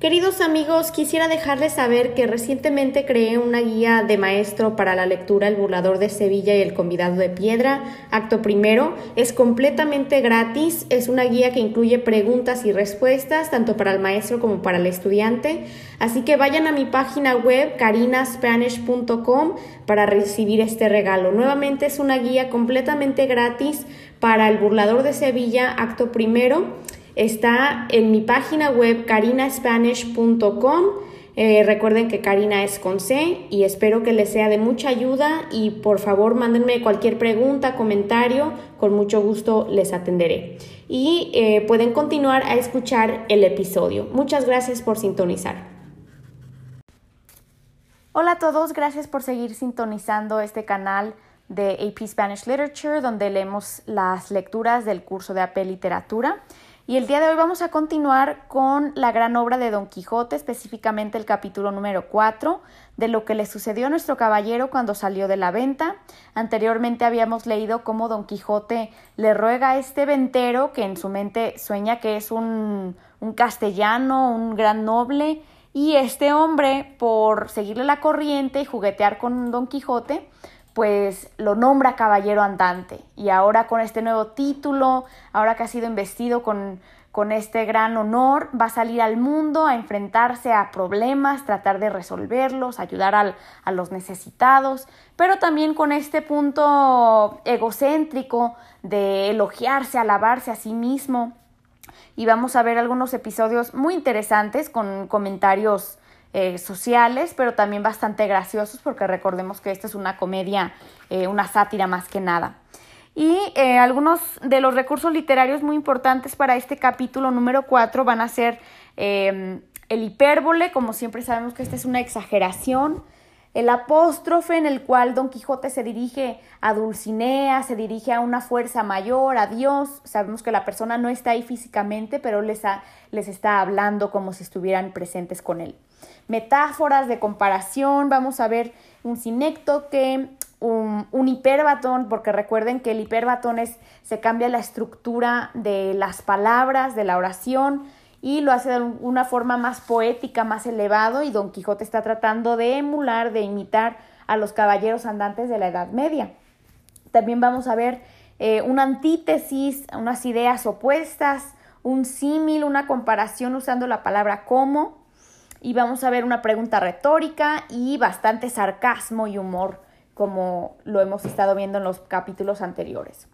Queridos amigos, quisiera dejarles saber que recientemente creé una guía de maestro para la lectura El burlador de Sevilla y El convidado de piedra, acto primero. Es completamente gratis, es una guía que incluye preguntas y respuestas tanto para el maestro como para el estudiante. Así que vayan a mi página web carinaspanish.com para recibir este regalo. Nuevamente es una guía completamente gratis para El burlador de Sevilla, acto primero. Está en mi página web carinaspanish.com. Eh, recuerden que Karina es con C y espero que les sea de mucha ayuda y por favor mándenme cualquier pregunta, comentario, con mucho gusto les atenderé. Y eh, pueden continuar a escuchar el episodio. Muchas gracias por sintonizar. Hola a todos, gracias por seguir sintonizando este canal de AP Spanish Literature donde leemos las lecturas del curso de AP Literatura. Y el día de hoy vamos a continuar con la gran obra de Don Quijote, específicamente el capítulo número 4, de lo que le sucedió a nuestro caballero cuando salió de la venta. Anteriormente habíamos leído cómo Don Quijote le ruega a este ventero, que en su mente sueña que es un, un castellano, un gran noble, y este hombre, por seguirle la corriente y juguetear con Don Quijote, pues lo nombra caballero andante. Y ahora con este nuevo título, ahora que ha sido investido con, con este gran honor, va a salir al mundo a enfrentarse a problemas, tratar de resolverlos, ayudar al, a los necesitados, pero también con este punto egocéntrico de elogiarse, alabarse a sí mismo. Y vamos a ver algunos episodios muy interesantes con comentarios eh, sociales, pero también bastante graciosos, porque recordemos que esta es una comedia, eh, una sátira más que nada. Y eh, algunos de los recursos literarios muy importantes para este capítulo número 4 van a ser el hipérbole, como siempre sabemos que esta es una exageración, el apóstrofe en el cual Don Quijote se dirige a Dulcinea, se dirige a una fuerza mayor, a Dios. Sabemos que la persona no está ahí físicamente, pero les, les está hablando como si estuvieran presentes con él metáforas de comparación, vamos a ver un sinéctoque, un, un hiperbatón, porque recuerden que el hiperbatón es, se cambia la estructura de las palabras, de la oración, y lo hace de una forma más poética, más elevado, y Don Quijote está tratando de emular, de imitar a los caballeros andantes de la Edad Media. También vamos a ver eh, una antítesis, unas ideas opuestas, un símil, una comparación usando la palabra como, y vamos a ver una pregunta retórica y bastante sarcasmo y humor como lo hemos estado viendo en los capítulos anteriores.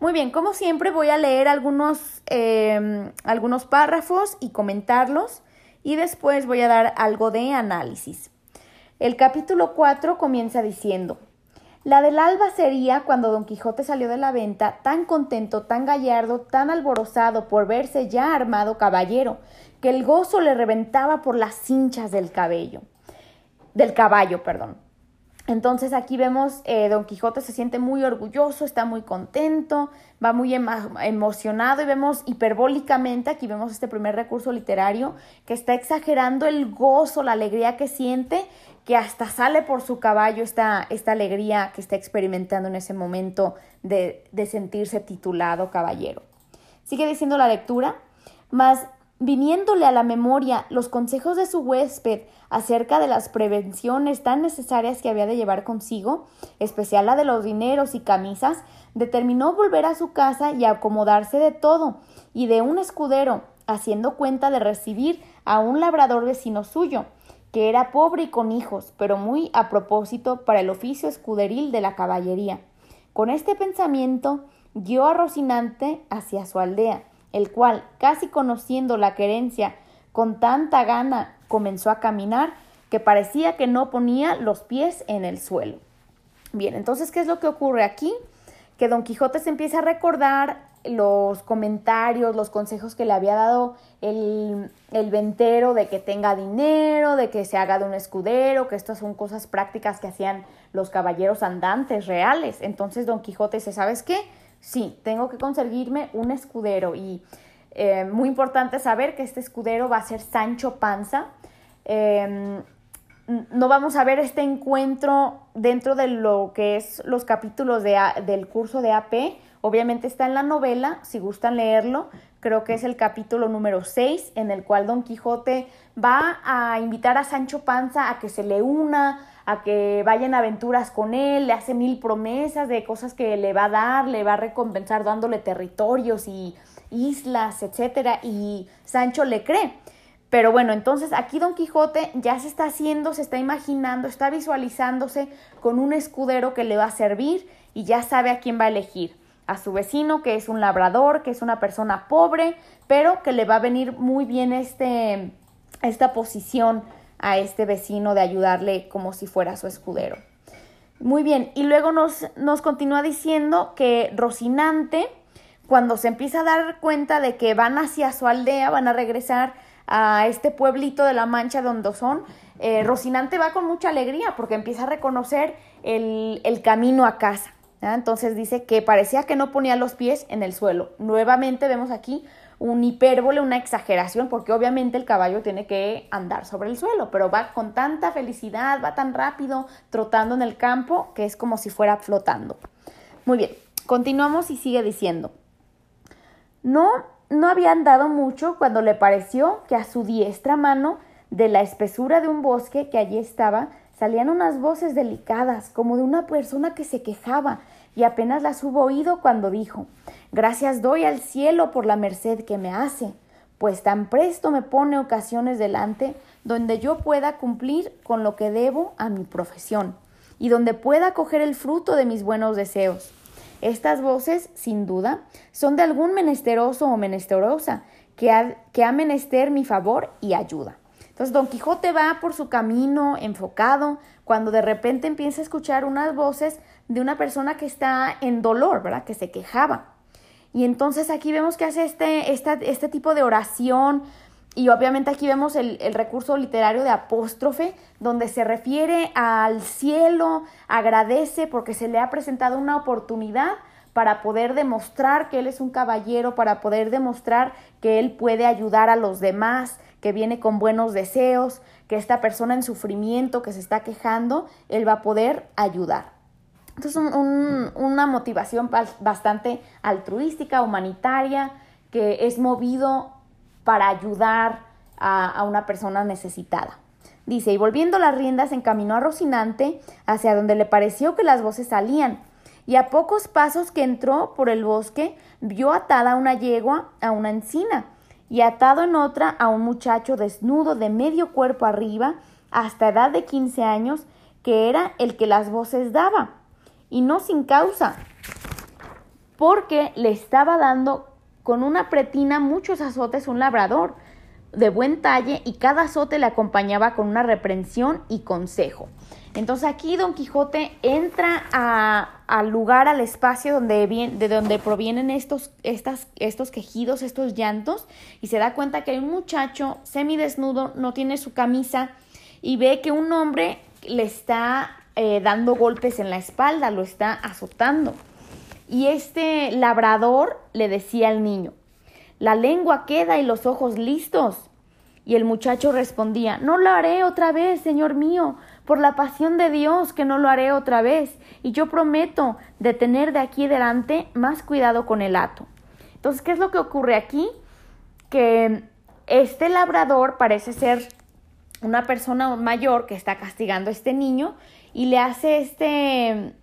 Muy bien, como siempre voy a leer algunos, em, algunos párrafos y comentarlos y después voy a dar algo de análisis. El capítulo 4 comienza diciendo, la del alba sería cuando Don Quijote salió de la venta, tan contento, tan gallardo, tan alborozado por verse ya armado caballero, que el gozo le reventaba por las cinchas del cabello, del caballo, perdón. Entonces aquí vemos eh, Don Quijote se siente muy orgulloso, está muy contento, va muy emocionado y vemos hiperbólicamente, aquí vemos este primer recurso literario que está exagerando el gozo, la alegría que siente, que hasta sale por su caballo esta, esta alegría que está experimentando en ese momento de, de sentirse titulado caballero. Sigue diciendo la lectura, mas viniéndole a la memoria los consejos de su huésped acerca de las prevenciones tan necesarias que había de llevar consigo, especial la de los dineros y camisas, determinó volver a su casa y acomodarse de todo, y de un escudero, haciendo cuenta de recibir a un labrador vecino suyo, que era pobre y con hijos, pero muy a propósito para el oficio escuderil de la caballería. Con este pensamiento guió a Rocinante hacia su aldea, el cual, casi conociendo la querencia, con tanta gana comenzó a caminar que parecía que no ponía los pies en el suelo. Bien, entonces, ¿qué es lo que ocurre aquí? Que Don Quijote se empieza a recordar los comentarios, los consejos que le había dado el, el, ventero de que tenga dinero, de que se haga de un escudero, que estas son cosas prácticas que hacían los caballeros andantes reales. Entonces Don Quijote dice, ¿sabes qué? Sí, tengo que conseguirme un escudero y eh, muy importante saber que este escudero va a ser Sancho Panza. Em, no vamos a ver este encuentro dentro de lo que es los capítulos de del curso de AP Obviamente está en la novela, si gustan leerlo, creo que es el capítulo número 6, en el cual Don Quijote va a invitar a Sancho Panza a que se le una, a que vayan aventuras con él, le hace mil promesas de cosas que le va a dar, le va a recompensar dándole territorios y islas, etcétera, y Sancho le cree. Pero bueno, entonces aquí Don Quijote ya se está haciendo, se está imaginando, está visualizándose con un escudero que le va a servir y ya sabe a quién va a elegir. A su vecino, que es un labrador, que es una persona pobre, pero que le va a venir muy bien este, esta posición a este vecino de ayudarle como si fuera su escudero. Muy bien, y luego nos, nos continúa diciendo que Rocinante, cuando se empieza a dar cuenta de que van hacia su aldea, van a regresar a este pueblito de La Mancha donde son, eh, Rocinante va con mucha alegría porque empieza a reconocer el, camino a casa. Entonces dice que parecía que no ponía los pies en el suelo. Nuevamente vemos aquí un hipérbole, una exageración, porque obviamente el caballo tiene que andar sobre el suelo, pero va con tanta felicidad, va tan rápido, trotando en el campo, que es como si fuera flotando. Muy bien, continuamos y sigue diciendo, no no había andado mucho cuando le pareció que a su diestra mano, de la espesura de un bosque que allí estaba, salían unas voces delicadas, como de una persona que se quejaba, y apenas las hubo oído cuando dijo Gracias doy al cielo por la merced que me hace, pues tan presto me pone ocasiones delante donde yo pueda cumplir con lo que debo a mi profesión, y donde pueda coger el fruto de mis buenos deseos. Estas voces, sin duda, son de algún menesteroso o menesterosa que ha, que ha menester mi favor y ayuda. Entonces Don Quijote va por su camino enfocado cuando de repente empieza a escuchar unas voces de una persona que está en dolor, ¿verdad? Que se quejaba. Y entonces aquí vemos que hace este, este tipo de oración y obviamente aquí vemos el, recurso literario de apóstrofe, donde se refiere al cielo, agradece porque se le ha presentado una oportunidad para poder demostrar que él es un caballero, para poder demostrar que él puede ayudar a los demás, que viene con buenos deseos, que esta persona en sufrimiento que se está quejando, él va a poder ayudar. Entonces, una motivación bastante altruística, humanitaria, que es movido para ayudar a, una persona necesitada. Dice, y volviendo las riendas encaminó a Rocinante hacia donde le pareció que las voces salían, y a pocos pasos que entró por el bosque vio atada una yegua a una encina, y atado en otra a un muchacho desnudo de medio cuerpo arriba, hasta edad de quince años, que era el que las voces daba, y no sin causa, porque le estaba dando con una pretina muchos azotes un labrador de buen talle y cada azote le acompañaba con una reprensión y consejo. Entonces aquí Don Quijote entra al lugar, al espacio donde de donde provienen estos, estas, estos quejidos, estos llantos, y se da cuenta que hay un muchacho semidesnudo, no tiene su camisa, y ve que un hombre le está eh, dando golpes en la espalda, lo está azotando. Y este labrador le decía al niño, la lengua queda y los ojos listos. Y el muchacho respondía, no lo haré otra vez, Señor mío, por la pasión de Dios que no lo haré otra vez, y yo prometo de tener de aquí adelante más cuidado con el hato. Entonces, ¿qué es lo que ocurre aquí? Que este labrador parece ser una persona mayor que está castigando a este niño y le hace este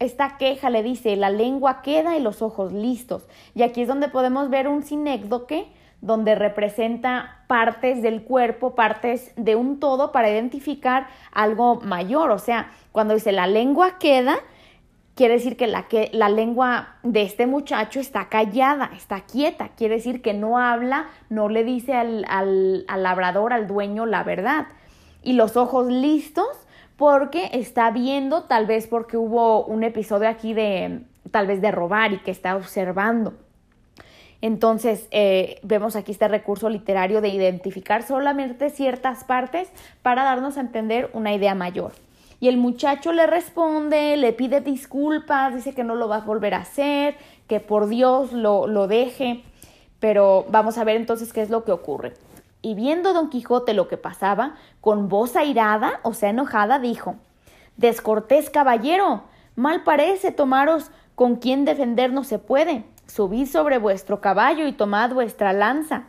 esta queja le dice, la lengua queda y los ojos listos. Y aquí es donde podemos ver un sinécdoque donde representa partes del cuerpo, partes de un todo para identificar algo mayor. O sea, cuando dice la lengua queda, quiere decir que la, que, la lengua de este muchacho está callada, está quieta. Quiere decir que no habla, no le dice al, al, al labrador, al dueño, la verdad. Y los ojos listos porque está viendo, tal vez porque hubo un episodio aquí de, tal vez de robar y que está observando. Entonces, eh, vemos aquí este recurso literario de identificar solamente ciertas partes para darnos a entender una idea mayor. Y el muchacho le responde, le pide disculpas, dice que no lo va a volver a hacer, que por Dios lo, lo deje. Pero vamos a ver entonces qué es lo que ocurre y viendo don Quijote lo que pasaba, con voz airada, o sea enojada, dijo Descortés caballero, mal parece tomaros con quien defendernos se puede. Subid sobre vuestro caballo y tomad vuestra lanza,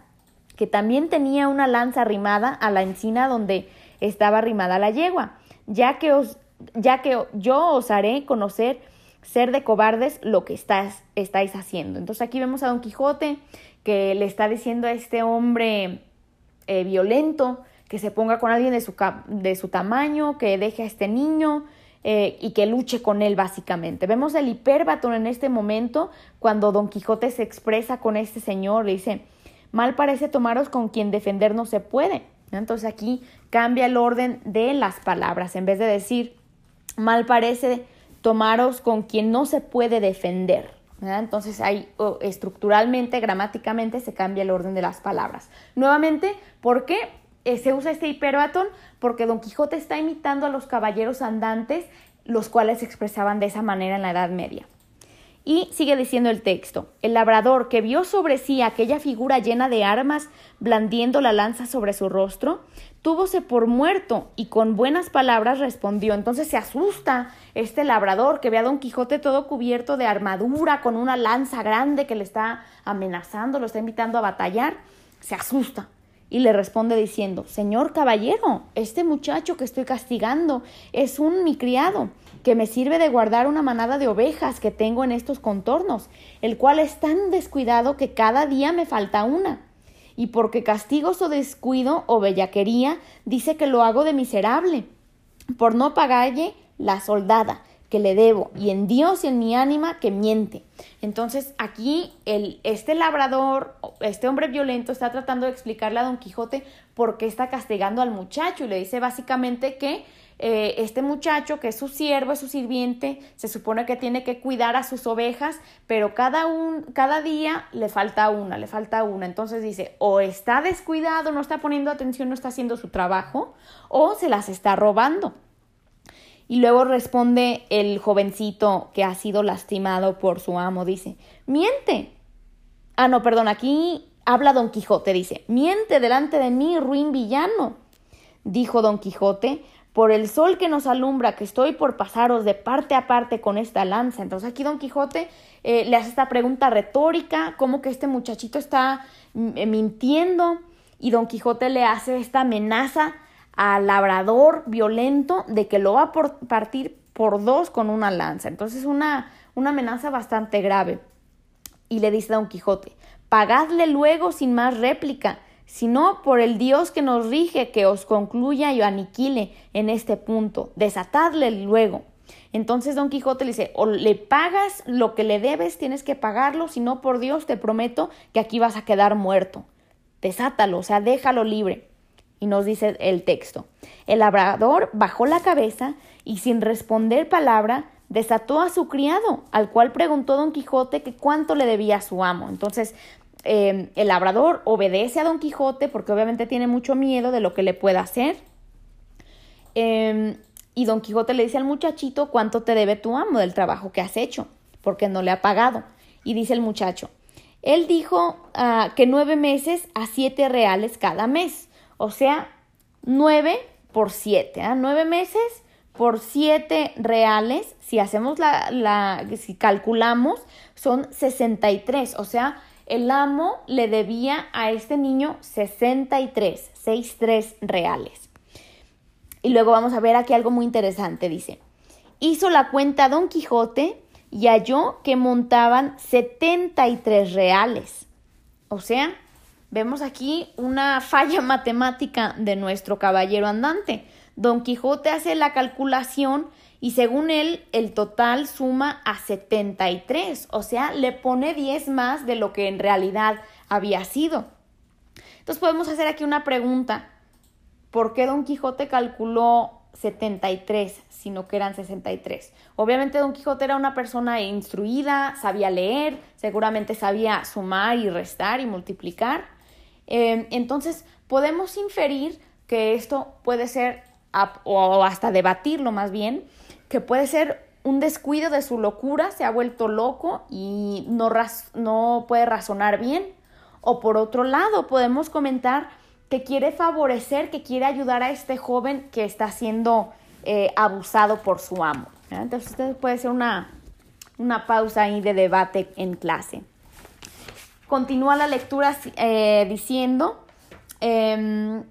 que también tenía una lanza arrimada a la encina donde estaba arrimada la yegua, ya que os, ya que yo os haré conocer ser de cobardes lo que estáis haciendo. Entonces aquí vemos a Don Quijote que le está diciendo a este hombre eh, violento que se ponga con alguien de su, de su tamaño, que deje a este niño eh, y que luche con él básicamente. Vemos el hiperbatón en este momento cuando Don Quijote se expresa con este señor, le dice, mal parece tomaros con quien defender no se puede. Entonces aquí cambia el orden de las palabras, en vez de decir, mal parece tomaros con quien no se puede defender. Entonces ahí estructuralmente, gramáticamente se cambia el orden de las palabras. Nuevamente, ¿por qué eh, se usa este hiperbatón? Porque Don Quijote está imitando a los caballeros andantes, los cuales se expresaban de esa manera en la Edad Media. Y sigue diciendo el texto, el labrador que vio sobre sí aquella figura llena de armas, blandiendo la lanza sobre su rostro, túvose por muerto y con buenas palabras respondió. Entonces se asusta este labrador que ve a Don Quijote todo cubierto de armadura, con una lanza grande que le está amenazando, lo está invitando a batallar. Se asusta y le responde diciendo, Señor caballero, este muchacho que estoy castigando es un mi criado que me sirve de guardar una manada de ovejas que tengo en estos contornos, el cual es tan descuidado que cada día me falta una. Y porque castigo su descuido o bellaquería, dice que lo hago de miserable, por no pagarle la soldada que le debo, y en Dios y en mi ánima que miente. Entonces aquí el, este labrador, este hombre violento, está tratando de explicarle a Don Quijote por qué está castigando al muchacho y le dice básicamente que eh, este muchacho que es su siervo, es su sirviente, se supone que tiene que cuidar a sus ovejas, pero cada, un, cada día le falta una, le falta una. Entonces dice, o está descuidado, no está poniendo atención, no está haciendo su trabajo, o se las está robando. Y luego responde el jovencito que ha sido lastimado por su amo, dice, miente. Ah, no, perdón, aquí habla Don Quijote, dice, miente delante de mí, ruin villano. Dijo Don Quijote, por el sol que nos alumbra, que estoy por pasaros de parte a parte con esta lanza. Entonces aquí Don Quijote eh, le hace esta pregunta retórica, como que este muchachito está mm, eh, mintiendo, y Don Quijote le hace esta amenaza al labrador violento de que lo va a partir por dos con una lanza. Entonces una, una amenaza bastante grave. Y le dice Don Quijote, pagadle luego sin más réplica, sino por el Dios que nos rige, que os concluya y aniquile en este punto, desatadle luego. Entonces Don Quijote le dice, o le pagas lo que le debes, tienes que pagarlo, si no por Dios te prometo que aquí vas a quedar muerto. Desátalo, o sea, déjalo libre. Y nos dice el texto, el labrador bajó la cabeza y sin responder palabra, desató a su criado, al cual preguntó Don Quijote que cuánto le debía a su amo. Entonces, Em, el labrador obedece a Don Quijote porque obviamente tiene mucho miedo de lo que le pueda hacer. Em, y Don Quijote le dice al muchachito cuánto te debe tu amo del trabajo que has hecho, porque no le ha pagado. Y dice el muchacho, él dijo ah, que nueve meses a siete reales cada mes, o sea, nueve por siete, ¿ah? nueve meses por siete reales, si hacemos la, la, si calculamos, son 63, o sea, el amo le debía a este niño 63, 63 reales. Y luego vamos a ver aquí algo muy interesante, dice. Hizo la cuenta Don Quijote y halló que montaban 73 reales. O sea, vemos aquí una falla matemática de nuestro caballero andante. Don Quijote hace la calculación y según él el total suma a 73, o sea, le pone 10 más de lo que en realidad había sido. Entonces podemos hacer aquí una pregunta. ¿Por qué Don Quijote calculó 73, sino que eran 63? Obviamente Don Quijote era una persona instruida, sabía leer, seguramente sabía sumar y restar y multiplicar. Eh, entonces podemos inferir que esto puede ser, o hasta debatirlo más bien, que puede ser un descuido de su locura, se ha vuelto loco y no, no puede razonar bien. O por otro lado, podemos comentar que quiere favorecer, que quiere ayudar a este joven que está siendo eh, abusado por su amo. Entonces, puede ser una, una pausa ahí de debate en clase. Continúa la lectura eh, diciendo, em,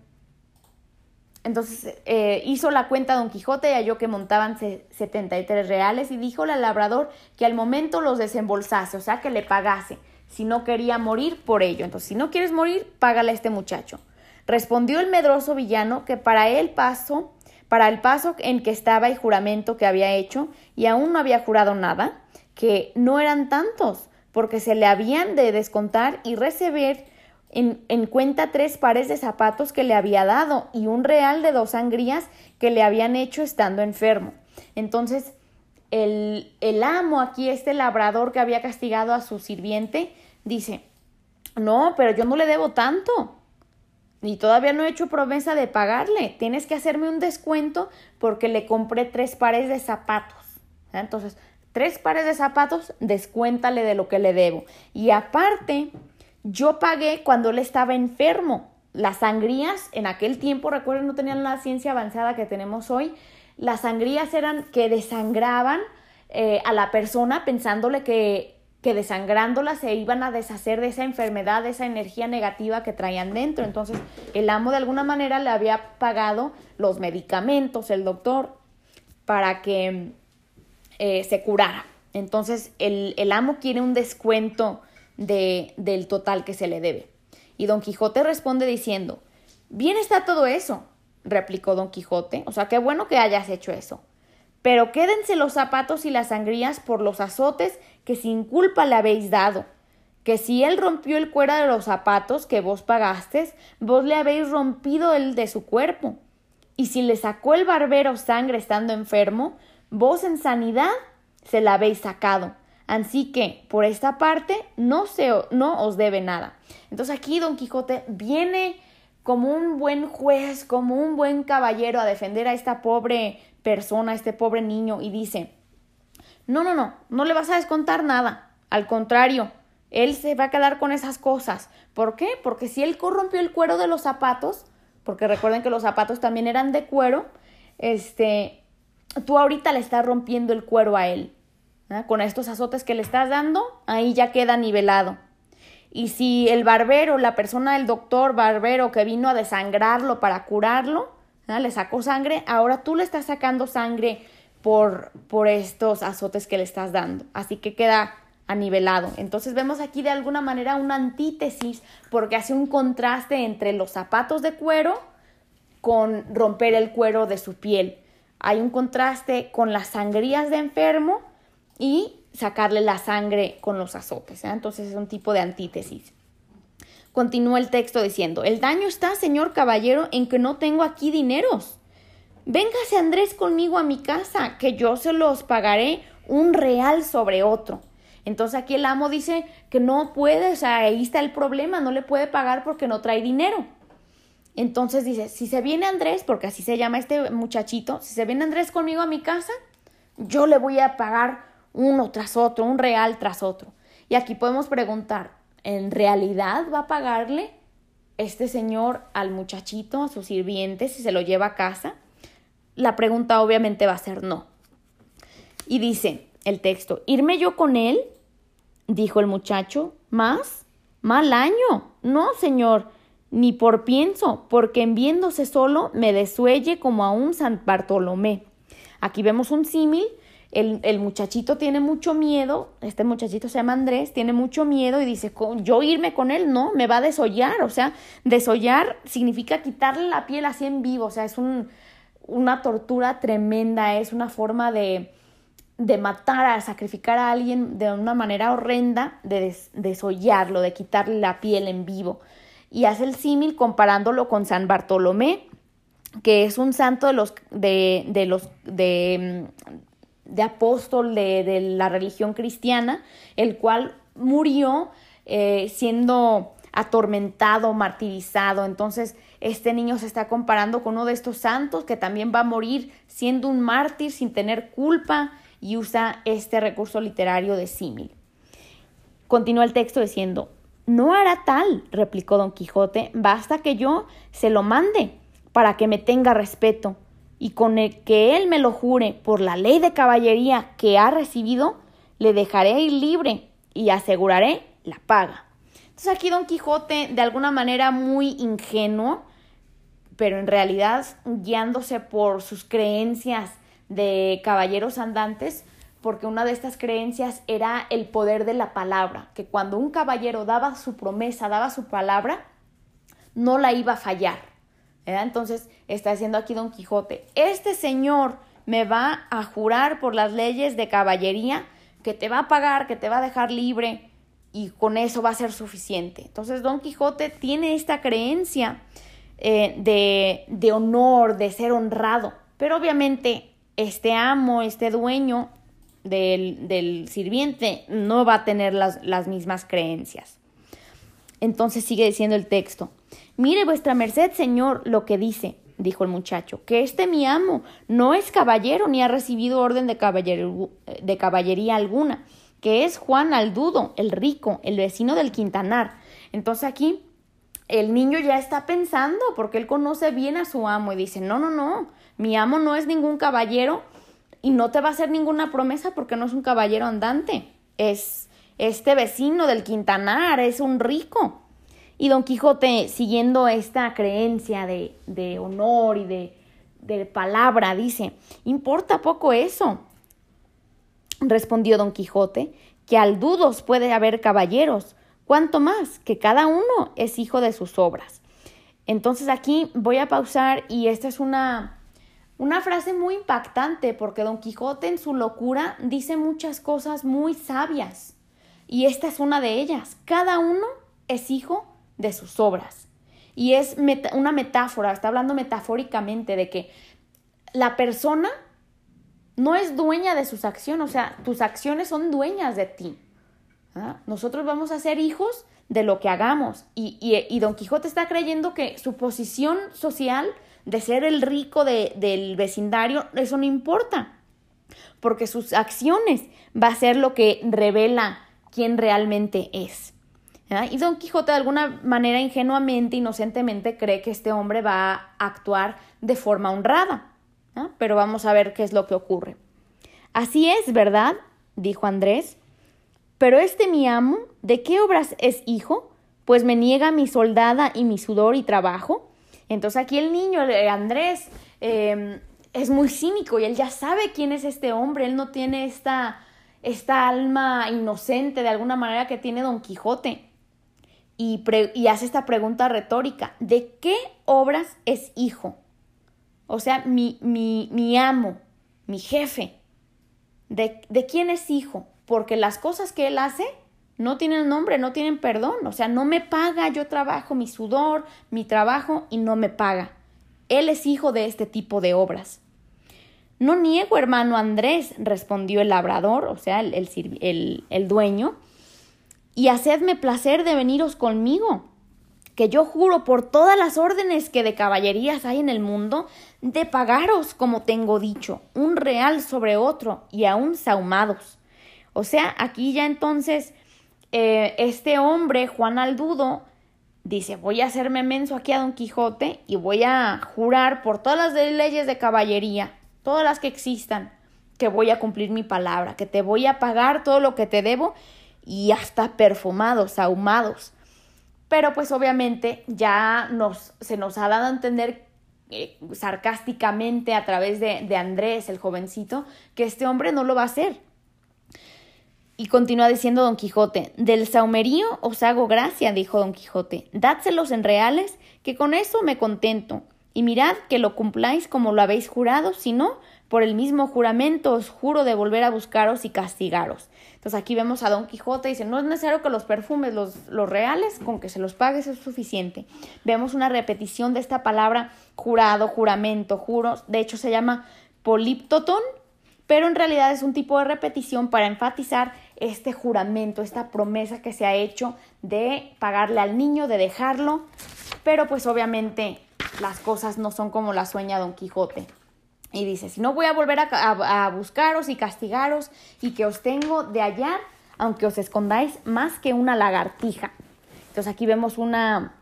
entonces eh, hizo la cuenta Don Quijote y halló que montaban 73 reales y dijo al labrador que al momento los desembolsase, o sea, que le pagase, si no quería morir por ello. Entonces, si no quieres morir, págale a este muchacho. Respondió el medroso villano que para él paso, para el paso en que estaba y juramento que había hecho, y aún no había jurado nada, que no eran tantos, porque se le habían de descontar y recibir en, cuenta tres pares de zapatos que le había dado y un real de dos sangrías que le habían hecho estando enfermo. Entonces, el, el amo aquí, este labrador que había castigado a su sirviente, dice, no, pero yo no le debo tanto. Y todavía no he hecho promesa de pagarle. Tienes que hacerme un descuento porque le compré tres pares de zapatos. Entonces, tres pares de zapatos, descuéntale de lo que le debo. Y aparte, yo pagué cuando él estaba enfermo. Las sangrías en aquel tiempo, recuerden, no tenían la ciencia avanzada que tenemos hoy. Las sangrías eran que desangraban eh, a la persona pensándole que que desangrándola se iban a deshacer de esa enfermedad, de esa energía negativa que traían dentro. Entonces, el amo de alguna manera le había pagado los medicamentos, el doctor, para que eh, se curara. Entonces, el, el, amo quiere un descuento de, del total que se le debe. Y don Quijote responde diciendo, bien está todo eso, replicó don Quijote, o sea, qué bueno que hayas hecho eso. Pero quédense los zapatos y las sangrías por los azotes que sin culpa le habéis dado, que si él rompió el cuero de los zapatos que vos pagastes, vos le habéis rompido el de su cuerpo. Y si le sacó el barbero sangre estando enfermo, vos en sanidad se la habéis sacado. Así que, por esta parte, no, se, no os debe nada. Entonces aquí Don Quijote viene como un buen juez, como un buen caballero a defender a esta pobre persona, a este pobre niño, y dice, no, no, no, no le vas a descontar nada. Al contrario, él se va a quedar con esas cosas. ¿Por qué? Porque si él corrompió el cuero de los zapatos, porque recuerden que los zapatos también eran de cuero, este, tú ahorita le estás rompiendo el cuero a él. Con estos azotes que le estás dando, ahí ya queda nivelado. Y si el barbero, la persona del doctor barbero que vino a desangrarlo para curarlo, le sacó sangre, ahora tú le estás sacando sangre por, por estos azotes que le estás dando. Así que queda anivelado. Entonces vemos aquí de alguna manera una antítesis porque hace un contraste entre los zapatos de cuero con romper el cuero de su piel. Hay un contraste con las sangrías de enfermo y sacarle la sangre con los azotes. ¿eh? Entonces es un tipo de antítesis. Continúa el texto diciendo, el daño está, señor caballero, en que no tengo aquí dineros Véngase Andrés conmigo a mi casa, que yo se los pagaré un real sobre otro. Entonces aquí el amo dice que no puede, o sea, ahí está el problema, no le puede pagar porque no trae dinero. Entonces dice, si se viene Andrés, porque así se llama este muchachito, si se viene Andrés conmigo a mi casa, yo le voy a pagar uno tras otro, un real tras otro. Y aquí podemos preguntar, ¿en realidad va a pagarle este señor al muchachito, a su sirviente, si se lo lleva a casa? la pregunta obviamente va a ser no. Y dice el texto, ¿irme yo con él? Dijo el muchacho, ¿más? Mal año. No, señor, ni por pienso, porque en viéndose solo me desuelle como a un San Bartolomé. Aquí vemos un símil. El, muchachito tiene mucho miedo, este muchachito se llama Andrés, tiene mucho miedo y dice, yo irme con él, no, me va a desollar, o sea, desollar significa quitarle la piel así en vivo, o sea, es un, una tortura tremenda, es una forma de, de matar, a sacrificar a alguien de una manera horrenda, de desollarlo, de quitarle la piel en vivo. Y hace el símil comparándolo con San Bartolomé, que es un santo de los de, de los de, de apóstol de, de, la religión cristiana, el cual murió eh, siendo atormentado, martirizado. Entonces, este niño se está comparando con uno de estos santos que también va a morir siendo un mártir sin tener culpa y usa este recurso literario de símil. Continúa el texto diciendo, no hará tal, replicó don Quijote, basta que yo se lo mande para que me tenga respeto, y con el que él me lo jure por la ley de caballería que ha recibido, le dejaré ir libre y aseguraré la paga. Entonces aquí Don Quijote, de alguna manera muy ingenuo, pero en realidad guiándose por sus creencias de caballeros andantes, porque una de estas creencias era el poder de la palabra, que cuando un caballero daba su promesa, daba su palabra, no la iba a fallar. Entonces está diciendo aquí Don Quijote, este señor me va a jurar por las leyes de caballería que te va a pagar, que te va a dejar libre y con eso va a ser suficiente. Entonces Don Quijote tiene esta creencia eh, de, de honor, de ser honrado, pero obviamente este amo, este dueño del, del sirviente no va a tener las, las mismas creencias. Entonces sigue diciendo el texto. Mire vuestra merced, señor, lo que dice, dijo el muchacho, que este mi amo no es caballero ni ha recibido orden de, de caballería alguna, que es Juan Aldudo, el rico, el vecino del Quintanar. Entonces aquí el niño ya está pensando, porque él conoce bien a su amo y dice, no, no, no, mi amo no es ningún caballero y no te va a hacer ninguna promesa porque no es un caballero andante, es este vecino del Quintanar, es un rico. Y Don Quijote, siguiendo esta creencia de, de honor y de, de palabra, dice, ¿importa poco eso? Respondió Don Quijote, que al dudos puede haber caballeros, cuanto más que cada uno es hijo de sus obras. Entonces aquí voy a pausar y esta es una, una frase muy impactante porque Don Quijote en su locura dice muchas cosas muy sabias y esta es una de ellas. Cada uno es hijo de sus obras. Y es una metáfora, está hablando metafóricamente de que la persona no es dueña de sus acciones, o sea, tus acciones son dueñas de ti. Nosotros vamos a ser hijos de lo que hagamos. Y, y, Don Quijote está creyendo que su posición social de ser el rico del vecindario, eso no importa, porque sus acciones va a ser lo que revela quién realmente es. Y Don Quijote de alguna manera ingenuamente, inocentemente cree que este hombre va a actuar de forma honrada. Pero vamos a ver qué es lo que ocurre. Así es, ¿verdad? dijo Andrés. Pero este mi amo, ¿de qué obras es hijo? Pues me niega mi soldada y mi sudor y trabajo. Entonces aquí el niño, Andrés, em, es muy cínico y él ya sabe quién es este hombre, él no tiene esta, esta alma inocente de alguna manera que tiene Don Quijote y, hace esta pregunta retórica, ¿de qué obras es hijo? O sea, mi, mi, mi amo, mi jefe, ¿de, ¿de quién es hijo? Porque las cosas que él hace no tienen nombre, no tienen perdón. O sea, no me paga, yo trabajo mi sudor, mi trabajo y no me paga. Él es hijo de este tipo de obras. No niego, hermano Andrés, respondió el labrador, o sea, el, el, el dueño, y hacedme placer de veniros conmigo, que yo juro por todas las órdenes que de caballerías hay en el mundo, de pagaros, como tengo dicho, un real sobre otro y aún saumados. O sea, aquí ya entonces eh, este hombre, Juan Aldudo, dice, voy a hacerme menso aquí a Don Quijote y voy a jurar por todas las leyes de caballería, todas las que existan, que voy a cumplir mi palabra, que te voy a pagar todo lo que te debo y hasta perfumados, ahumados. Pero pues obviamente ya nos, se nos ha dado a entender eh, sarcásticamente a través de, de Andrés, el jovencito, que este hombre no lo va a hacer. Y continúa diciendo Don Quijote, del saumerío os hago gracia, dijo Don Quijote, dádselos en reales, que con eso me contento, y mirad que lo cumpláis como lo habéis jurado, si no, por el mismo juramento os juro de volver a buscaros y castigaros. Entonces aquí vemos a Don Quijote, dice, no es necesario que los perfumes, los, los reales, con que se los pagues es suficiente. Vemos una repetición de esta palabra jurado, juramento, juro, de hecho se llama poliptotón, pero en realidad es un tipo de repetición para enfatizar este juramento, esta promesa que se ha hecho de pagarle al niño, de dejarlo, pero pues obviamente las cosas no son como la sueña Don Quijote. Y dice, si no voy a volver a, buscaros y castigaros y que os tengo de hallar, aunque os escondáis más que una lagartija. Entonces aquí vemos una,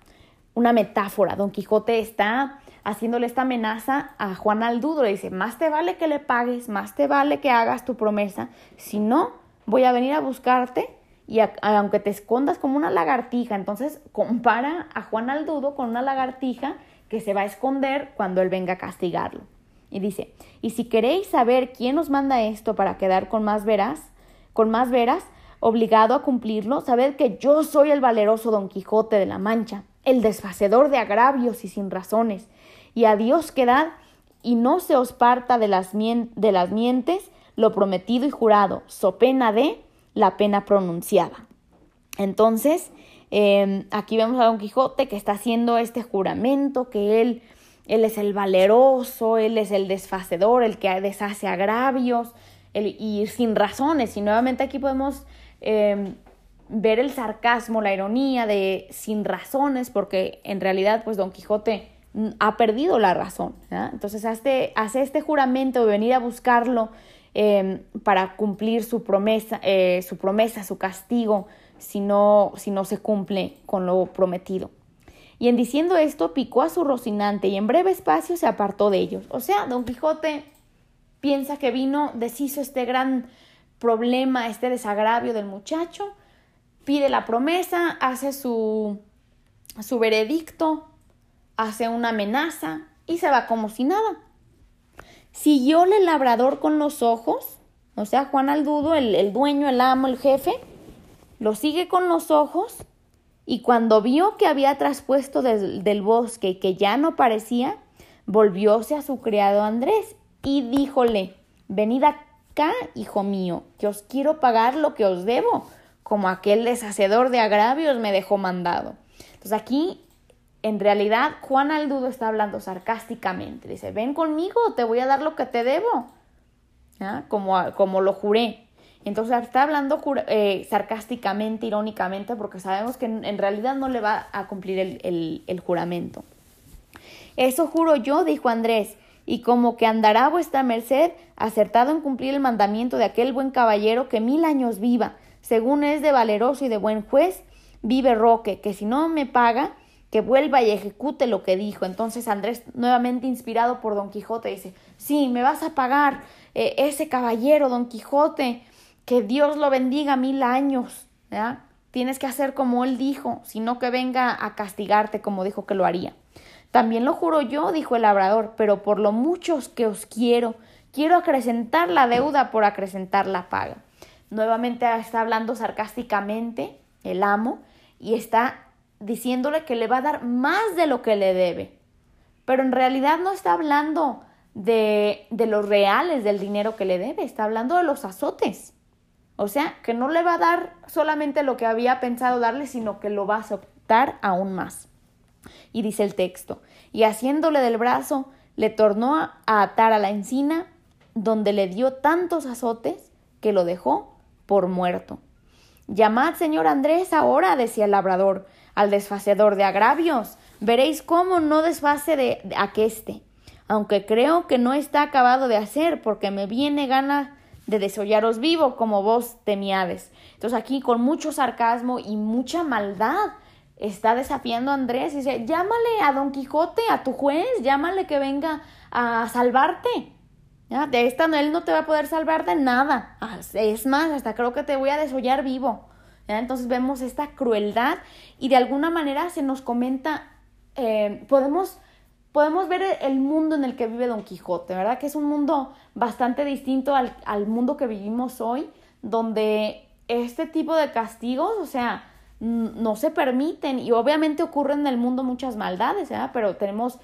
una metáfora. Don Quijote está haciéndole esta amenaza a Juan Aldudo. Le dice, más te vale que le pagues, más te vale que hagas tu promesa. Si no, voy a venir a buscarte y aunque te escondas como una lagartija, entonces compara a Juan Aldudo con una lagartija que se va a esconder cuando él venga a castigarlo. Y dice, y si queréis saber quién os manda esto para quedar con más veras, con más veras, obligado a cumplirlo, sabed que yo soy el valeroso Don Quijote de la Mancha, el desfacedor de agravios y sin razones, y a Dios quedad y no se os parta de las, de las mientes lo prometido y jurado, so pena de la pena pronunciada. Entonces, em, aquí vemos a Don Quijote que está haciendo este juramento, que él, él es el valeroso, él es el desfacedor, el que deshace agravios, el, y sin razones. Y nuevamente aquí podemos em, ver el sarcasmo, la ironía de sin razones, porque en realidad, pues Don Quijote ha perdido la razón. Entonces hace, hace, este juramento de venir a buscarlo em, para cumplir su promesa, eh, su promesa, su castigo, si no, si no se cumple con lo prometido. Y en diciendo esto, picó a su Rocinante y en breve espacio se apartó de ellos. O sea, Don Quijote piensa que vino, deshizo este gran problema, este desagravio del muchacho, pide la promesa, hace su, su veredicto, hace una amenaza y se va como si nada. Siguióle el labrador con los ojos, o sea, Juan Aldudo, el, el dueño, el amo, el jefe, lo sigue con los ojos y cuando vio que había traspuesto del bosque y que ya no parecía, volvióse a su criado Andrés y díjole, venid acá, hijo mío, que os quiero pagar lo que os debo, como aquel deshacedor de agravios me dejó mandado. Entonces aquí en realidad Juan Aldudo está hablando sarcásticamente. Dice, ven conmigo, te voy a dar lo que te debo. Como, como lo juré. Entonces está hablando eh, sarcásticamente, irónicamente, porque sabemos que en, realidad no le va a cumplir el, el, juramento. Eso juro yo, dijo Andrés, y como que andará vuestra merced acertado en cumplir el mandamiento de aquel buen caballero que mil años viva, según es de valeroso y de buen juez, vive Roque, que si no me paga, que vuelva y ejecute lo que dijo. Entonces Andrés, nuevamente inspirado por Don Quijote, dice, sí, me vas a pagar eh, ese caballero, Don Quijote, que Dios lo bendiga mil años. ¿ya? Tienes que hacer como él dijo, sino que venga a castigarte como dijo que lo haría. También lo juro yo, dijo el labrador, pero por lo muchos que os quiero, quiero acrecentar la deuda por acrecentar la paga. Nuevamente está hablando sarcásticamente el amo y está diciéndole que le va a dar más de lo que le debe. Pero en realidad no está hablando de, de los reales del dinero que le debe, está hablando de los azotes. O sea, que no le va a dar solamente lo que había pensado darle, sino que lo va a aceptar aún más. Y dice el texto, y haciéndole del brazo, le tornó a atar a la encina, donde le dio tantos azotes que lo dejó por muerto. Llamad, señor Andrés, ahora, decía el labrador, al desfacedor de agravios. Veréis cómo no desfase de, aqueste, aunque creo que no está acabado de hacer, porque me viene gana de desollaros vivo, como vos temiades. Entonces aquí con mucho sarcasmo y mucha maldad está desafiando a Andrés y dice, llámale a Don Quijote, a tu juez, llámale que venga a salvarte. De esta él no te va a poder salvar de nada. Es más, hasta creo que te voy a desollar vivo. Entonces vemos esta crueldad y de alguna manera se nos comenta, eh, podemos, podemos ver el mundo en el que vive Don Quijote, ¿verdad? Que es un mundo bastante distinto al, al mundo que vivimos hoy, donde este tipo de castigos, o sea, no se permiten y obviamente ocurren en el mundo muchas maldades, ¿verdad? Pero tenemos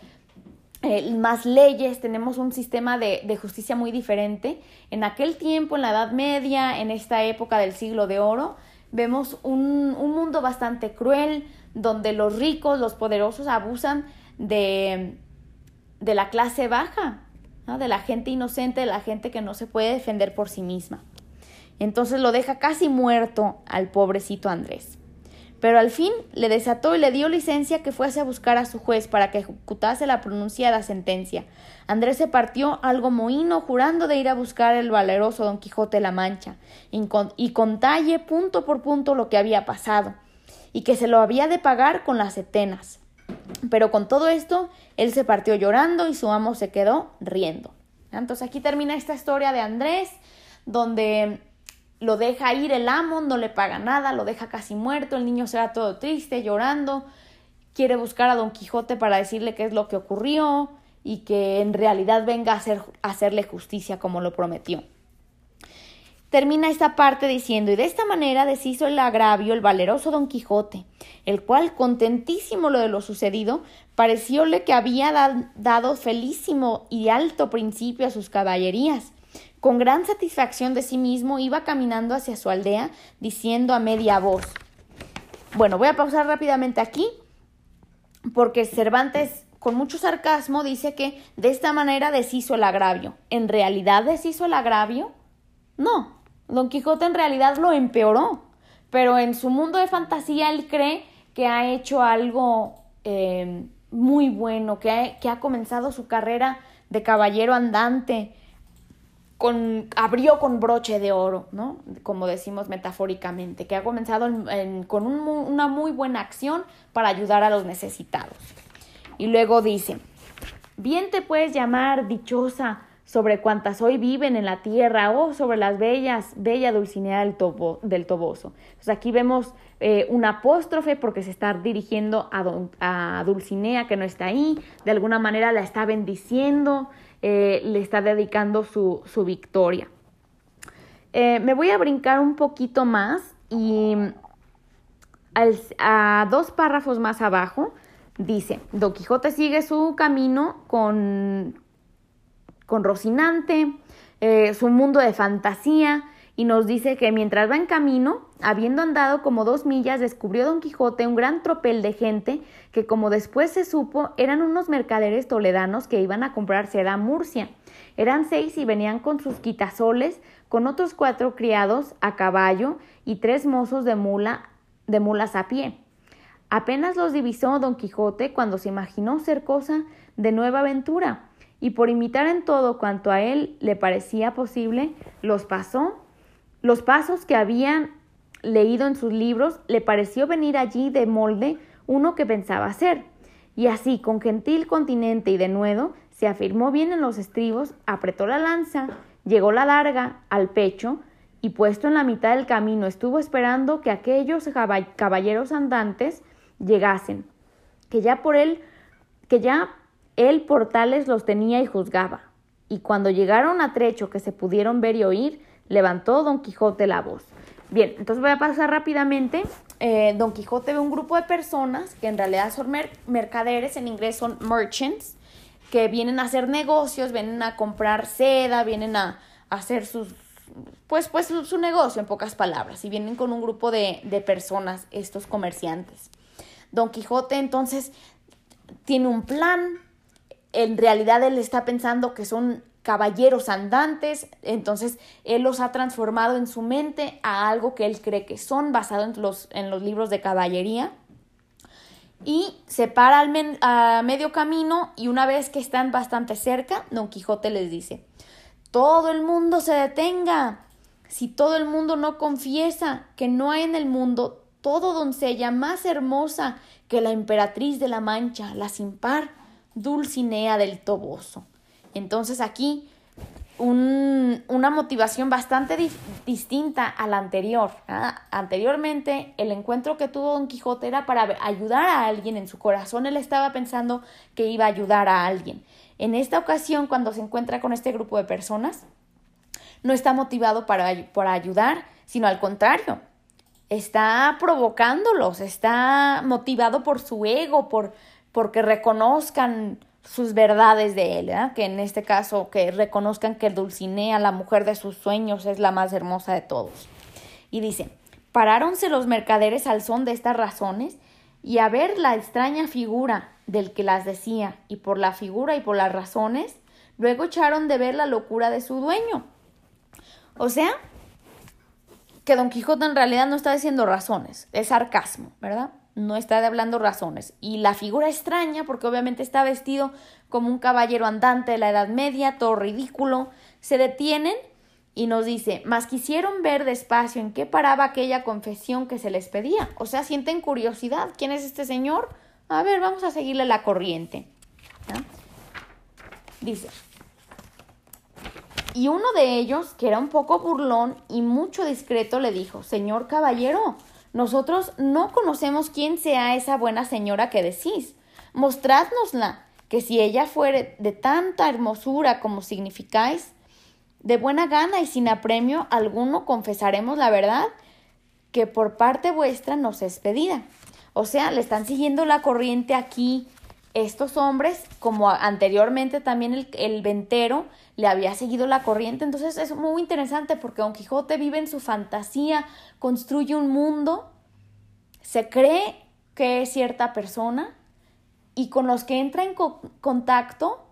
eh, más leyes, tenemos un sistema de, de, justicia muy diferente. En aquel tiempo, en la Edad Media, en esta época del siglo de oro, vemos un, mundo bastante cruel, donde los ricos, los poderosos abusan de, de la clase baja, de la gente inocente, de la gente que no se puede defender por sí misma. Entonces lo deja casi muerto al pobrecito Andrés. Pero al fin le desató y le dio licencia que fuese a buscar a su juez para que ejecutase la pronunciada sentencia. Andrés se partió algo mohino, jurando de ir a buscar el valeroso Don Quijote la Mancha, y, con, contalle punto por punto lo que había pasado, y que se lo había de pagar con las setenas. Pero con todo esto, él se partió llorando y su amo se quedó riendo. Entonces aquí termina esta historia de Andrés, donde lo deja ir el amo, no le paga nada, lo deja casi muerto, el niño se va todo triste, llorando, quiere buscar a Don Quijote para decirle qué es lo que ocurrió y que en realidad venga a, hacer, a hacerle justicia como lo prometió. Termina esta parte diciendo, y de esta manera deshizo el agravio el valeroso Don Quijote, el cual, contentísimo lo de lo sucedido, parecióle que había dado felísimo y alto principio a sus caballerías. Con gran satisfacción de sí mismo iba caminando hacia su aldea, diciendo a media voz. Bueno, voy a pausar rápidamente aquí, porque Cervantes con mucho sarcasmo dice que de esta manera deshizo el agravio. ¿En realidad deshizo el agravio? No, Don Quijote en realidad lo empeoró, pero en su mundo de fantasía él cree que ha hecho algo eh, muy bueno, que ha, que ha, comenzado su carrera de caballero andante, con, abrió con broche de oro, ¿no? Como decimos metafóricamente, que ha comenzado con una muy buena acción para ayudar a los necesitados. Y luego dice, bien te puedes llamar dichosa, sobre cuantas hoy viven en la tierra, o sobre las bellas, bella Dulcinea del, del Toboso. Aquí vemos eh, un apóstrofe porque se está dirigiendo a, a, Dulcinea que no está ahí, de alguna manera la está bendiciendo, eh, le está dedicando su, su victoria. Eh, me voy a brincar un poquito más y a dos párrafos más abajo dice, Don Quijote sigue su camino con, con Rocinante, eh, su mundo de fantasía, y nos dice que mientras va en camino, habiendo andado como dos millas, descubrió Don Quijote un gran tropel de gente que, como después se supo, eran unos mercaderes toledanos que iban a comprar seda a Murcia. Eran seis y venían con sus quitasoles, con otros cuatro criados a caballo y tres mozos de mula, de mulas a pie. Apenas los divisó Don Quijote cuando se imaginó ser cosa de nueva aventura y por imitar en todo cuanto a él le parecía posible, los pasó, los pasos que habían leído en sus libros, le pareció venir allí de molde uno que pensaba hacer. Y así, con gentil continente y de nuevo, se afirmó bien en los estribos, apretó la lanza, llegó la larga al pecho, y puesto en la mitad del camino estuvo esperando que aquellos caballeros andantes llegasen, que ya por él, que ya él portales los tenía y juzgaba. Y cuando llegaron a trecho que se pudieron ver y oír, levantó Don Quijote la voz. Bien, entonces voy a pasar rápidamente. Eh, Don Quijote ve un grupo de personas que en realidad son mercaderes, en inglés son merchants, que vienen a hacer negocios, vienen a comprar seda, vienen a, hacer sus, pues, pues su, negocio en pocas palabras, y vienen con un grupo de, de personas, estos comerciantes. Don Quijote entonces tiene un plan, en realidad él está pensando que son caballeros andantes, entonces él los ha transformado en su mente a algo que él cree que son, basado en los, en los libros de caballería. Y se para al a medio camino y una vez que están bastante cerca, Don Quijote les dice, todo el mundo se detenga. Si todo el mundo no confiesa que no hay en el mundo todo doncella más hermosa que la emperatriz de la Mancha, la sin par, Dulcinea del Toboso. Entonces aquí una motivación bastante distinta a la anterior. ¿ah? Anteriormente el encuentro que tuvo Don Quijote era para ayudar a alguien, en su corazón él estaba pensando que iba a ayudar a alguien. En esta ocasión, cuando se encuentra con este grupo de personas, no está motivado para, para ayudar, sino al contrario, está provocándolos, está motivado por su ego, por porque reconozcan sus verdades de él, que en este caso que reconozcan que Dulcinea, la mujer de sus sueños, es la más hermosa de todos. Y dice, paráronse los mercaderes al son de estas razones y a ver la extraña figura del que las decía, y por la figura y por las razones, luego echaron de ver la locura de su dueño. O sea, que Don Quijote en realidad no está diciendo razones, es sarcasmo, ¿verdad? No está hablando razones. Y la figura extraña, porque obviamente está vestido como un caballero andante de la Edad Media, todo ridículo, se detienen y nos dice, mas quisieron ver despacio en qué paraba aquella confesión que se les pedía. O sea, sienten curiosidad. ¿Quién es este señor? A ver, vamos a seguirle la corriente. Dice, Y uno de ellos, que era un poco burlón y mucho discreto, le dijo, Señor caballero, nosotros no conocemos quién sea esa buena señora que decís. Mostrádnosla, que si ella fuere de tanta hermosura como significáis, de buena gana y sin apremio alguno confesaremos la verdad que por parte vuestra nos es pedida. O sea, le están siguiendo la corriente aquí estos hombres, como anteriormente también el, el, ventero le había seguido la corriente. Entonces es muy interesante porque Don Quijote vive en su fantasía, construye un mundo, se cree que es cierta persona y con los que entra en contacto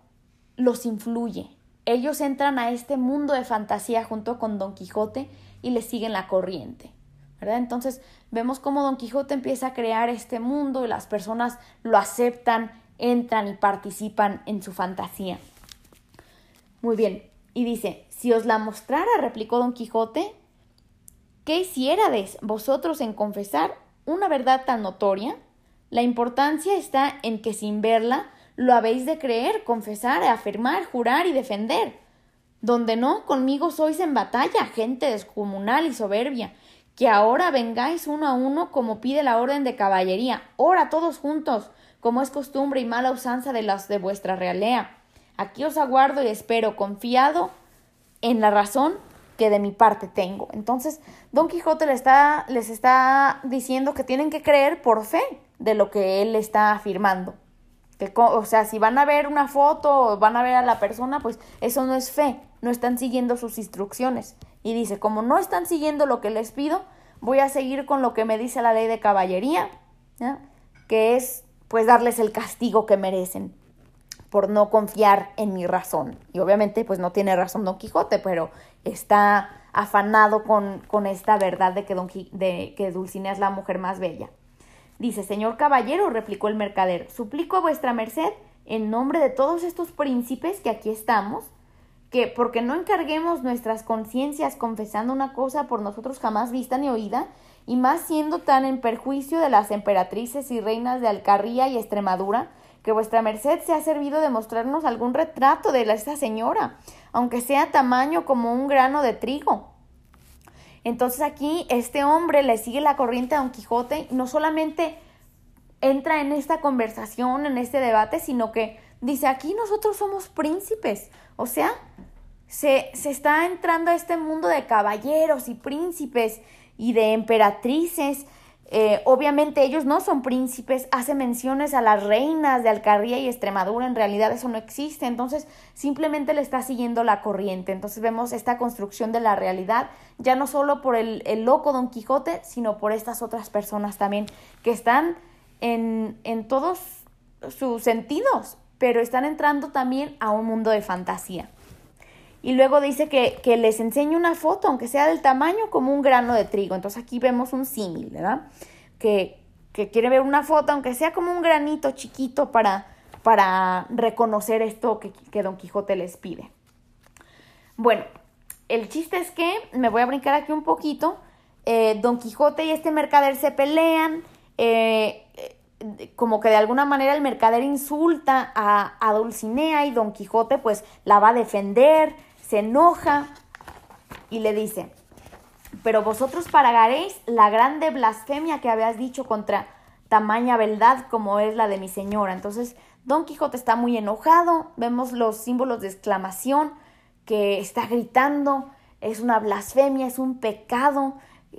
los influye. Ellos entran a este mundo de fantasía junto con Don Quijote y le siguen la corriente. ¿verdad? Entonces vemos cómo Don Quijote empieza a crear este mundo y las personas lo aceptan, entran y participan en su fantasía. Muy bien, y dice, si os la mostrara, replicó Don Quijote, ¿qué hiciérades vosotros en confesar una verdad tan notoria? La importancia está en que sin verla lo habéis de creer, confesar, afirmar, jurar y defender. Donde no, conmigo sois en batalla, gente descomunal y soberbia, que ahora vengáis uno a uno como pide la orden de caballería, ora todos juntos, como es costumbre y mala usanza de las de vuestra realea. Aquí os aguardo y espero, confiado en la razón que de mi parte tengo. Entonces, Don Quijote les está, les está diciendo que tienen que creer por fe de lo que él está afirmando. Que, o sea, si van a ver una foto o van a ver a la persona, pues eso no es fe, no están siguiendo sus instrucciones. Y dice, como no están siguiendo lo que les pido, voy a seguir con lo que me dice la ley de caballería, que es pues darles el castigo que merecen por no confiar en mi razón. Y obviamente pues no tiene razón Don Quijote, pero está afanado con, con esta verdad de que, Don de que Dulcinea es la mujer más bella. Dice, señor caballero, replicó el mercader, suplico a vuestra merced, en nombre de todos estos príncipes que aquí estamos, que porque no encarguemos nuestras conciencias confesando una cosa por nosotros jamás vista ni oída, y más siendo tan en perjuicio de las emperatrices y reinas de Alcarría y Extremadura, que vuestra merced se ha servido de mostrarnos algún retrato de esta señora, aunque sea tamaño como un grano de trigo. Entonces aquí este hombre le sigue la corriente a Don Quijote, no solamente entra en esta conversación, en este debate, sino que dice, aquí nosotros somos príncipes, o sea, se, se está entrando a este mundo de caballeros y príncipes y de emperatrices. Eh, obviamente ellos no son príncipes, hace menciones a las reinas de Alcarría y Extremadura, en realidad eso no existe, entonces simplemente le está siguiendo la corriente. Entonces vemos esta construcción de la realidad, ya no solo por el, el loco Don Quijote, sino por estas otras personas también que están en, en todos sus sentidos, pero están entrando también a un mundo de fantasía. Y luego dice que, que, les enseñe una foto, aunque sea del tamaño como un grano de trigo. Entonces aquí vemos un símil, ¿verdad? Que, que, quiere ver una foto, aunque sea como un granito chiquito para, para reconocer esto que, que Don Quijote les pide. Bueno, el chiste es que, me voy a brincar aquí un poquito, eh, Don Quijote y este mercader se pelean, eh, como que de alguna manera el mercader insulta a, a, Dulcinea y Don Quijote pues la va a defender, se enoja y le dice, pero vosotros pagaréis la grande blasfemia que habías dicho contra tamaña beldad como es la de mi señora. Entonces Don Quijote está muy enojado, vemos los símbolos de exclamación que está gritando, es una blasfemia, es un pecado,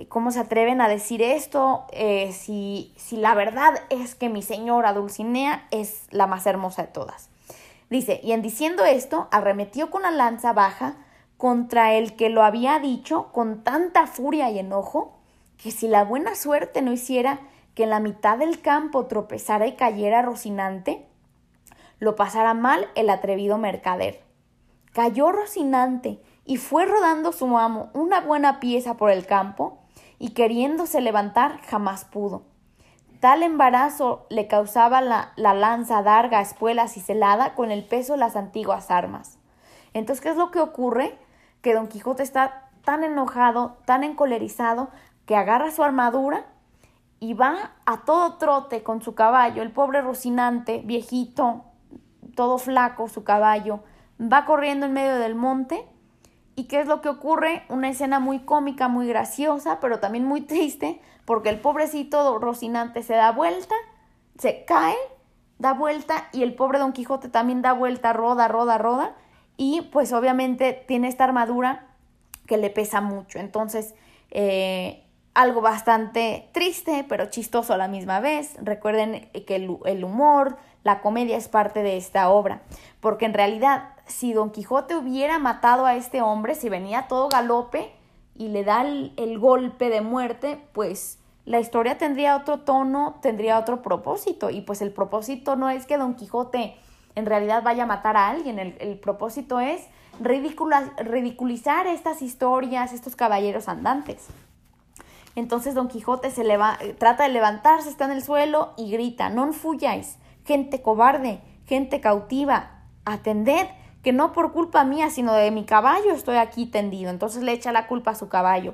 ¿Cómo se atreven a decir esto? Eh, si, si la verdad es que mi señora Dulcinea es la más hermosa de todas. Dice, y en diciendo esto, arremetió con la lanza baja contra el que lo había dicho con tanta furia y enojo, que si la buena suerte no hiciera que en la mitad del campo tropezara y cayera Rocinante, lo pasara mal el atrevido mercader. Cayó Rocinante y fue rodando su amo una buena pieza por el campo, y queriéndose levantar jamás pudo. Tal embarazo le causaba la, la lanza, darga, espuelas y celada con el peso de las antiguas armas. Entonces, ¿qué es lo que ocurre? Que Don Quijote está tan enojado, tan encolerizado, que agarra su armadura y va a todo trote con su caballo, el pobre Rocinante, viejito, todo flaco, su caballo, va corriendo en medio del monte ¿Y qué es lo que ocurre? Una escena muy cómica, muy graciosa, pero también muy triste, porque el pobrecito Rocinante se da vuelta, se cae, da vuelta y el pobre Don Quijote también da vuelta, roda, roda, roda, y pues obviamente tiene esta armadura que le pesa mucho. Entonces, eh, algo bastante triste, pero chistoso a la misma vez. Recuerden que el, humor, la comedia es parte de esta obra, porque en realidad si Don Quijote hubiera matado a este hombre, si venía todo galope y le da el, golpe de muerte, pues la historia tendría otro tono, tendría otro propósito, y pues el propósito no es que Don Quijote en realidad vaya a matar a alguien, el, el propósito es ridiculizar estas historias, estos caballeros andantes. Entonces Don Quijote se leva, trata de levantarse, está en el suelo y grita, non fuyáis, gente cobarde, gente cautiva, atended, que no por culpa mía, sino de mi caballo estoy aquí tendido. Entonces le echa la culpa a su caballo.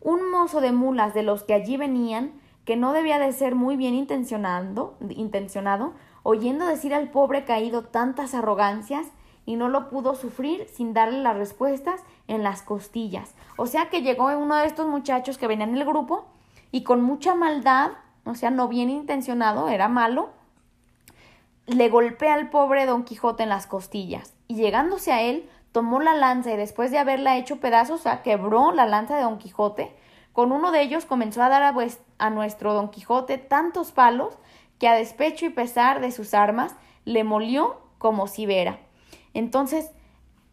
Un mozo de mulas de los que allí venían, que no debía de ser muy bien intencionado, intencionado oyendo decir al pobre caído tantas arrogancias, y no lo pudo sufrir sin darle las respuestas en las costillas. O sea que llegó uno de estos muchachos que venían en el grupo y con mucha maldad, o sea, no bien intencionado, era malo, le golpea al pobre Don Quijote en las costillas y llegándose a él, tomó la lanza y después de haberla hecho pedazos, o sea, quebró la lanza de Don Quijote. Con uno de ellos comenzó a dar a, a nuestro Don Quijote tantos palos que a despecho y pesar de sus armas le molió como si vera. Entonces,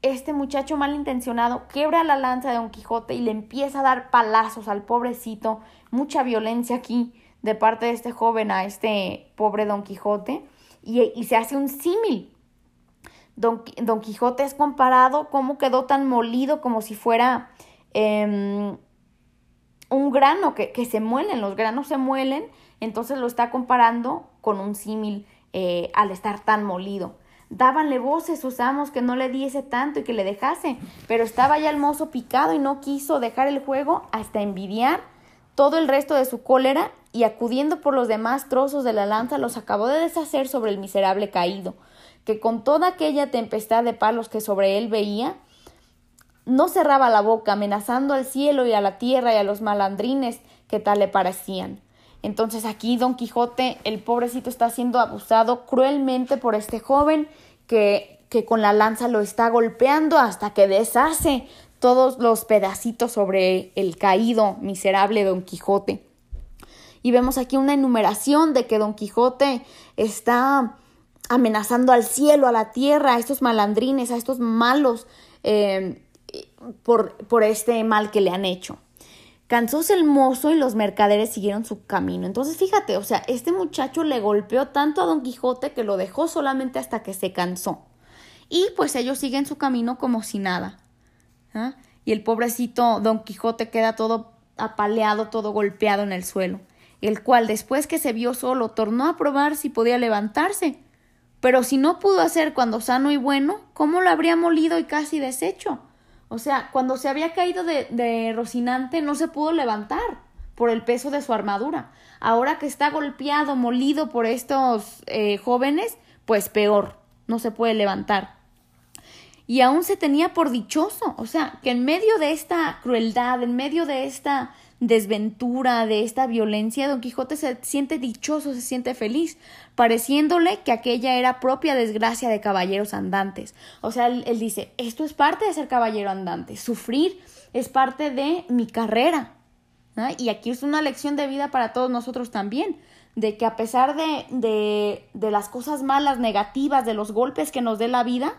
este muchacho malintencionado quebra la lanza de Don Quijote y le empieza a dar palazos al pobrecito, mucha violencia aquí de parte de este joven a este pobre Don Quijote, y, se hace un símil. Don, Don, Quijote es comparado cómo quedó tan molido como si fuera em, un grano que, que, se muelen, los granos se muelen, entonces lo está comparando con un símil eh, al estar tan molido. Dábanle voces sus amos que no le diese tanto y que le dejase, pero estaba ya el mozo picado y no quiso dejar el juego hasta envidiar todo el resto de su cólera y acudiendo por los demás trozos de la lanza los acabó de deshacer sobre el miserable caído, que con toda aquella tempestad de palos que sobre él veía, no cerraba la boca, amenazando al cielo y a la tierra y a los malandrines que tal le parecían. Entonces aquí Don Quijote, el pobrecito, está siendo abusado cruelmente por este joven que, que con la lanza lo está golpeando hasta que deshace todos los pedacitos sobre el caído, miserable Don Quijote. Y vemos aquí una enumeración de que Don Quijote está amenazando al cielo, a la tierra, a estos malandrines, a estos malos, eh, por, por este mal que le han hecho. Cansóse el mozo y los mercaderes siguieron su camino. Entonces, fíjate, o sea, este muchacho le golpeó tanto a Don Quijote que lo dejó solamente hasta que se cansó. Y pues ellos siguen su camino como si nada. ¿ah? Y el pobrecito Don Quijote queda todo apaleado, todo golpeado en el suelo, el cual después que se vio solo tornó a probar si podía levantarse. Pero si no pudo hacer cuando sano y bueno, ¿cómo lo habría molido y casi deshecho? O sea, cuando se había caído de, Rocinante no se pudo levantar por el peso de su armadura. Ahora que está golpeado, molido por estos eh, jóvenes, pues peor, no se puede levantar. Y aún se tenía por dichoso, o sea, que en medio de esta crueldad, en medio de esta desventura, de esta violencia, Don Quijote se siente dichoso, se siente feliz, pareciéndole que aquella era propia desgracia de caballeros andantes. O sea, él, dice, esto es parte de ser caballero andante, sufrir es parte de mi carrera. Y aquí es una lección de vida para todos nosotros también, de que a pesar de, de, de las cosas malas, negativas, de los golpes que nos dé la vida,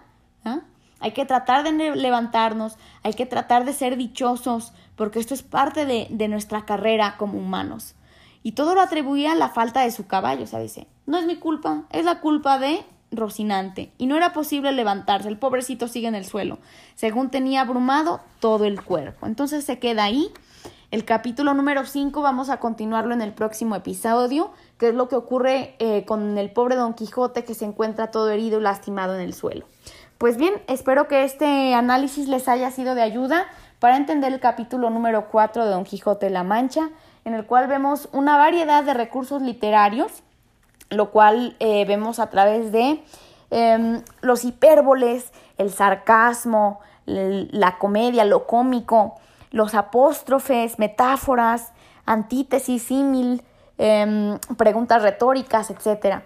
hay que tratar de levantarnos, hay que tratar de ser dichosos, porque esto es parte de, nuestra carrera como humanos. Y todo lo atribuía a la falta de su caballo, o sea, dice, no es mi culpa, es la culpa de Rocinante. Y no era posible levantarse, el pobrecito sigue en el suelo, según tenía abrumado todo el cuerpo. Entonces se queda ahí. El capítulo número 5 vamos a continuarlo en el próximo episodio, que es lo que ocurre eh, con el pobre Don Quijote que se encuentra todo herido y lastimado en el suelo. Pues bien, espero que este análisis les haya sido de ayuda para entender el capítulo número 4 de Don Quijote la Mancha, en el cual vemos una variedad de recursos literarios, lo cual eh, vemos a través de em, los hipérboles, el sarcasmo, la comedia, lo cómico, los apóstrofes, metáforas, antítesis, símil, em, preguntas retóricas, etc.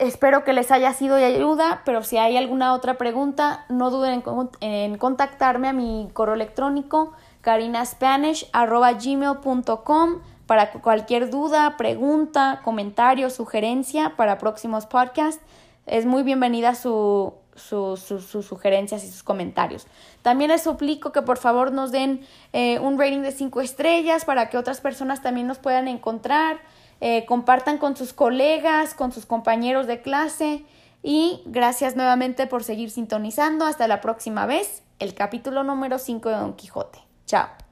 Espero que les haya sido de ayuda, pero si hay alguna otra pregunta, no duden en, contactarme a mi correo electrónico carinaspanish.gmail.com para cualquier duda, pregunta, comentario, sugerencia para próximos podcasts. Es muy bienvenida su, sus sugerencias y sus comentarios. También les suplico que por favor nos den eh, un rating de 5 estrellas para que otras personas también nos puedan encontrar, eh, compartan con sus colegas, con sus compañeros de clase y gracias nuevamente por seguir sintonizando. Hasta la próxima vez, el capítulo número 5 de Don Quijote. Chao.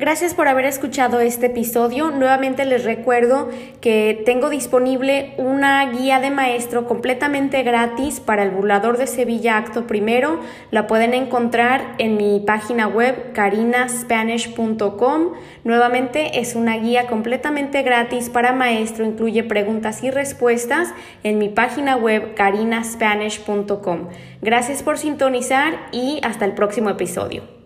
Gracias por haber escuchado este episodio. Nuevamente les recuerdo que tengo disponible una guía de maestro completamente gratis para el burlador de Sevilla Acto Primero. La pueden encontrar en mi página web carinaspanish.com. Nuevamente es una guía completamente gratis para maestro. Incluye preguntas y respuestas en mi página web carinaspanish.com. Gracias por sintonizar y hasta el próximo episodio.